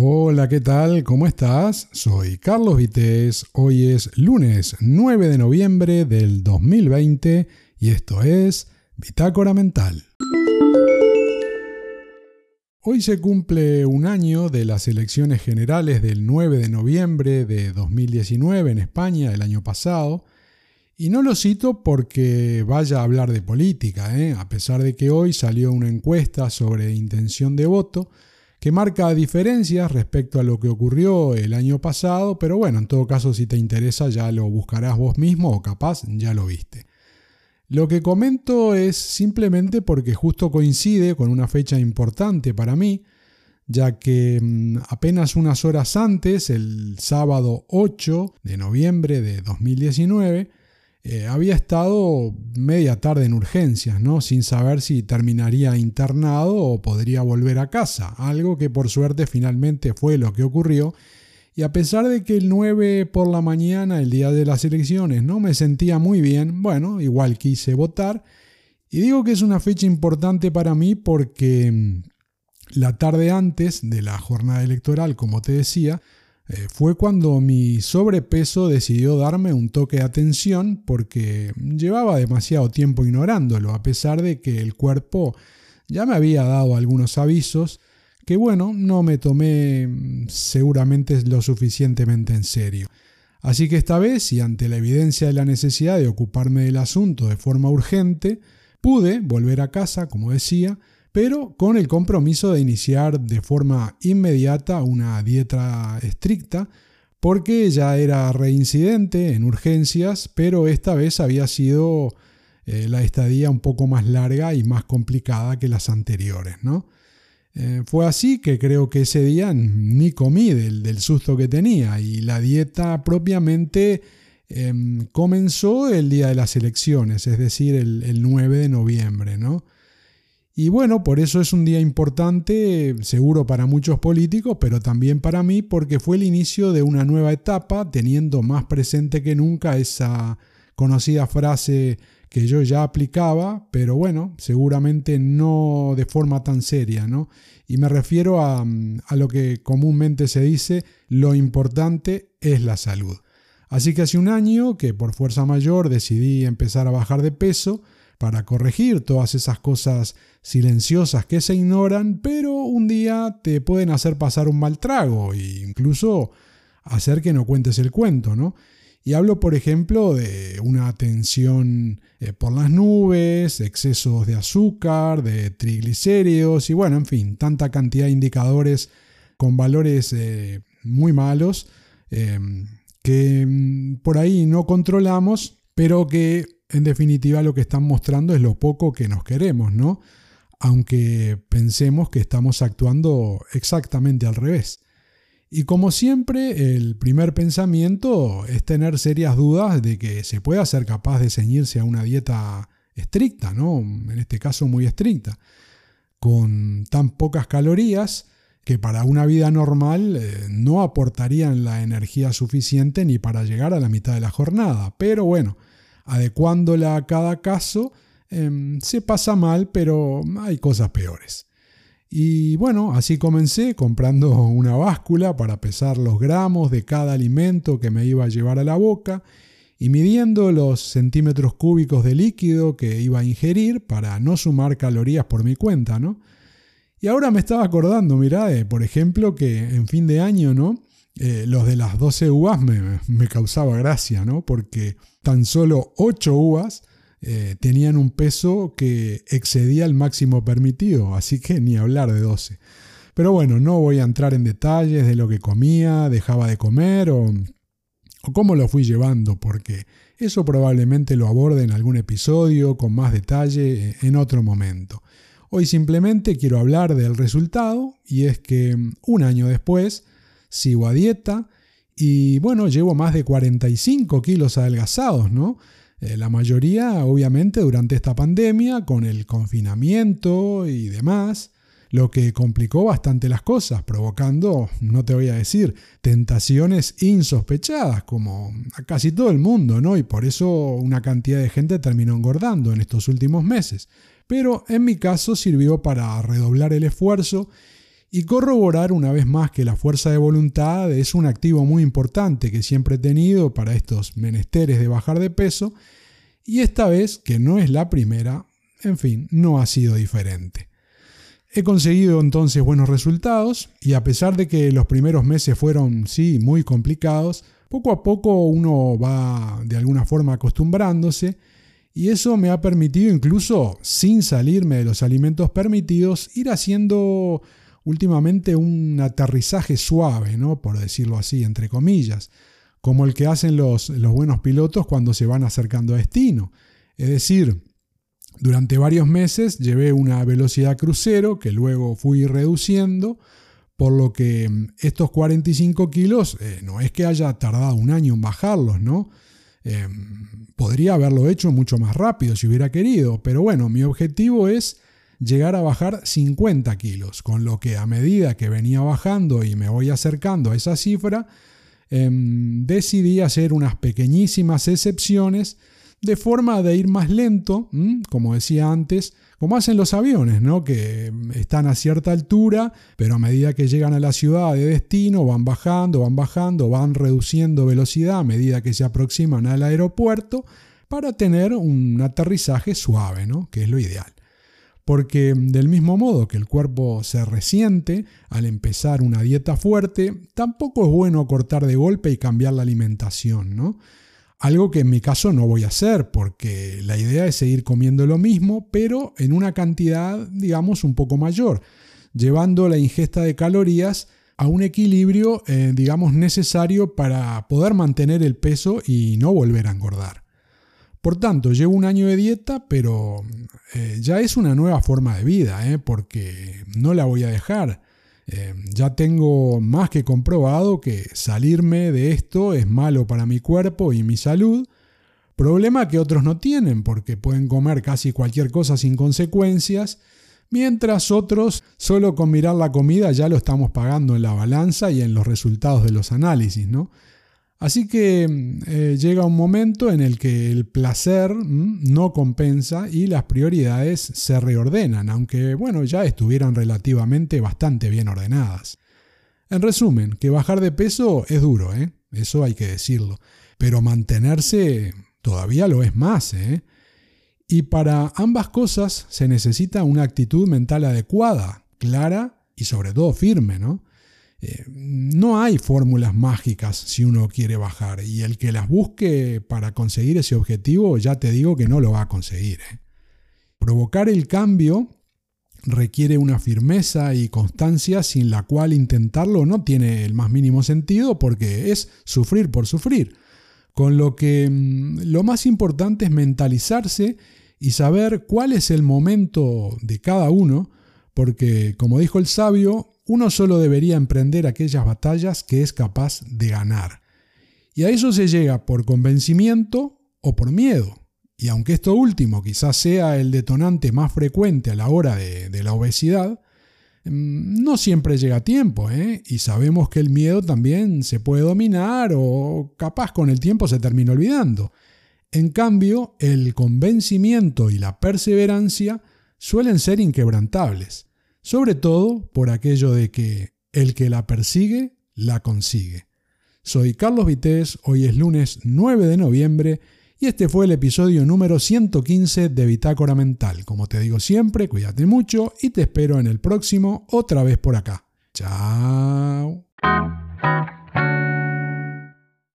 Hola, ¿qué tal? ¿Cómo estás? Soy Carlos Vitéz. Hoy es lunes 9 de noviembre del 2020 y esto es Bitácora Mental. Hoy se cumple un año de las elecciones generales del 9 de noviembre de 2019 en España, el año pasado, y no lo cito porque vaya a hablar de política, ¿eh? a pesar de que hoy salió una encuesta sobre intención de voto, que marca diferencias respecto a lo que ocurrió el año pasado, pero bueno, en todo caso si te interesa ya lo buscarás vos mismo o capaz ya lo viste. Lo que comento es simplemente porque justo coincide con una fecha importante para mí, ya que mm, apenas unas horas antes, el sábado 8 de noviembre de 2019, eh, había estado media tarde en urgencias, ¿no? sin saber si terminaría internado o podría volver a casa, algo que por suerte finalmente fue lo que ocurrió. Y a pesar de que el 9 por la mañana, el día de las elecciones, no me sentía muy bien, bueno, igual quise votar. Y digo que es una fecha importante para mí porque mm, la tarde antes de la jornada electoral, como te decía, eh, fue cuando mi sobrepeso decidió darme un toque de atención porque llevaba demasiado tiempo ignorándolo, a pesar de que el cuerpo ya me había dado algunos avisos que bueno, no me tomé mm, seguramente lo suficientemente en serio. Así que esta vez, y ante la evidencia de la necesidad de ocuparme del asunto de forma urgente, pude volver a casa, como decía, pero con el compromiso de iniciar de forma inmediata una dieta estricta, porque ya era reincidente en urgencias, pero esta vez había sido eh, la estadía un poco más larga y más complicada que las anteriores, ¿no? Eh, fue así que creo que ese día ni comí del, susto que tenía y la dieta propiamente em, comenzó el día de las elecciones, es decir, el, el 9 de noviembre, ¿no? Y bueno, por eso es un día importante, seguro para muchos políticos, pero también para mí, porque fue el inicio de una nueva etapa, teniendo más presente que nunca esa conocida frase que yo ya aplicaba, pero bueno, seguramente no de forma tan seria, ¿no? Y me refiero a, a lo que comúnmente se dice, lo importante es la salud. Así que hace un año que por fuerza mayor decidí empezar a bajar de peso, para corregir todas esas cosas silenciosas que se ignoran, pero un día te pueden hacer pasar un mal trago e incluso hacer que no cuentes el cuento, ¿no? Y hablo, por ejemplo, de una tensión eh, por las nubes, excesos de azúcar, de triglicéridos y bueno, en fin, tanta cantidad de indicadores con valores eh, muy malos eh, que mm, por ahí no controlamos, pero que en definitiva lo que están mostrando es lo poco que nos queremos, ¿no? Aunque pensemos que estamos actuando exactamente al revés. Y como siempre, el primer pensamiento es tener serias dudas de que se pueda ser capaz de ceñirse a una dieta estricta, ¿no? En este caso muy estricta, con tan pocas calorías que para una vida normal eh, no aportarían la energía suficiente ni para llegar a la mitad de la jornada. Pero bueno, adecuándola a cada caso, em, se pasa mal, pero hay cosas peores. Y bueno, así comencé comprando una báscula para pesar los gramos de cada alimento que me iba a llevar a la boca y midiendo los centímetros cúbicos de líquido que iba a ingerir para no sumar calorías por mi cuenta, ¿no? Y ahora me estaba acordando, mirá, por ejemplo, que en fin de año, ¿no? Eh, los de las 12 uvas me, causaba gracia, ¿no? Porque tan solo 8 uvas eh, tenían un peso que excedía el máximo permitido, así que ni hablar de 12. Pero bueno, no voy a entrar en detalles de lo que comía, dejaba de comer o, o cómo lo fui llevando, porque eso probablemente lo aborde en algún episodio con más detalle eh, en otro momento. Hoy simplemente quiero hablar del resultado y es que un año después, sigo a dieta y bueno, llevo más de 45 kilos adelgazados, ¿no? Eh, la mayoría, obviamente, durante esta pandemia, con el confinamiento y demás, lo que complicó bastante las cosas, provocando, no te voy a decir, tentaciones insospechadas, como a casi todo el mundo, ¿no? Y por eso una cantidad de gente terminó engordando en estos últimos meses. Pero en mi caso sirvió para redoblar el esfuerzo y corroborar una vez más que la fuerza de voluntad es un activo muy importante que siempre he tenido para estos menesteres de bajar de peso y esta vez, que no es la primera, en fin, no ha sido diferente. He conseguido entonces buenos resultados y a pesar de que los primeros meses fueron, sí, muy complicados, poco a poco uno va de alguna forma acostumbrándose y eso me ha permitido incluso, sin salirme de los alimentos permitidos, ir haciendo últimamente un aterrizaje suave, ¿no? por decirlo así, entre comillas, como el que hacen los, buenos pilotos cuando se van acercando a destino. Es decir, durante varios meses llevé una velocidad crucero que luego fui reduciendo, por lo que mm, estos 45 kilos eh, no es que haya tardado un año en bajarlos, ¿no? Em, podría haberlo hecho mucho más rápido si hubiera querido, pero bueno, mi objetivo es llegar a bajar 50 kilos, con lo que a medida que venía bajando y me voy acercando a esa cifra, em, decidí hacer unas pequeñísimas excepciones de forma de ir más lento, como decía antes, como hacen los aviones, ¿no? que están a cierta altura, pero a medida que llegan a la ciudad de destino van bajando, van bajando, van reduciendo velocidad a medida que se aproximan al aeropuerto para tener un aterrizaje suave, ¿no? que es lo ideal. Porque del mismo modo que el cuerpo se resiente al empezar una dieta fuerte, tampoco es bueno cortar de golpe y cambiar la alimentación, ¿no? Algo que en mi caso no voy a hacer porque la idea es seguir comiendo lo mismo, pero en una cantidad, digamos, un poco mayor, llevando la ingesta de calorías a un equilibrio, eh, digamos, necesario para poder mantener el peso y no volver a engordar. Por tanto, llevo un año de dieta, pero eh, ya es una nueva forma de vida, eh, porque no la voy a dejar. Eh, ya tengo más que comprobado que salirme de esto es malo para mi cuerpo y mi salud, problema que otros no tienen porque pueden comer casi cualquier cosa sin consecuencias, mientras otros solo con mirar la comida ya lo estamos pagando en la balanza y en los resultados de los análisis, ¿no? Así que mm, eh, llega un momento en el que el placer mm, no compensa y las prioridades se reordenan, aunque bueno, ya estuvieran relativamente bastante bien ordenadas. En resumen, que bajar de peso es duro, ¿eh? eso hay que decirlo, pero mantenerse todavía lo es más. ¿eh? Y para ambas cosas se necesita una actitud mental adecuada, clara y sobre todo firme, ¿no? No hay fórmulas mágicas si uno quiere bajar y el que las busque para conseguir ese objetivo ya te digo que no lo va a conseguir. ¿eh? Provocar el cambio requiere una firmeza y constancia sin la cual intentarlo no tiene el más mínimo sentido porque es sufrir por sufrir. Con lo que mm, lo más importante es mentalizarse y saber cuál es el momento de cada uno, porque como dijo el sabio, uno solo debería emprender aquellas batallas que es capaz de ganar. Y a eso se llega por convencimiento o por miedo. Y aunque esto último quizás sea el detonante más frecuente a la hora de, la obesidad, mm, no siempre llega a tiempo, ¿eh? y sabemos que el miedo también se puede dominar o capaz con el tiempo se termina olvidando. En cambio, el convencimiento y la perseverancia suelen ser inquebrantables sobre todo por aquello de que el que la persigue, la consigue. Soy Carlos Vitéz, hoy es lunes 9 de noviembre y este fue el episodio número 115 de Bitácora Mental. Como te digo siempre, cuídate mucho y te espero en el próximo otra vez por acá. Chao.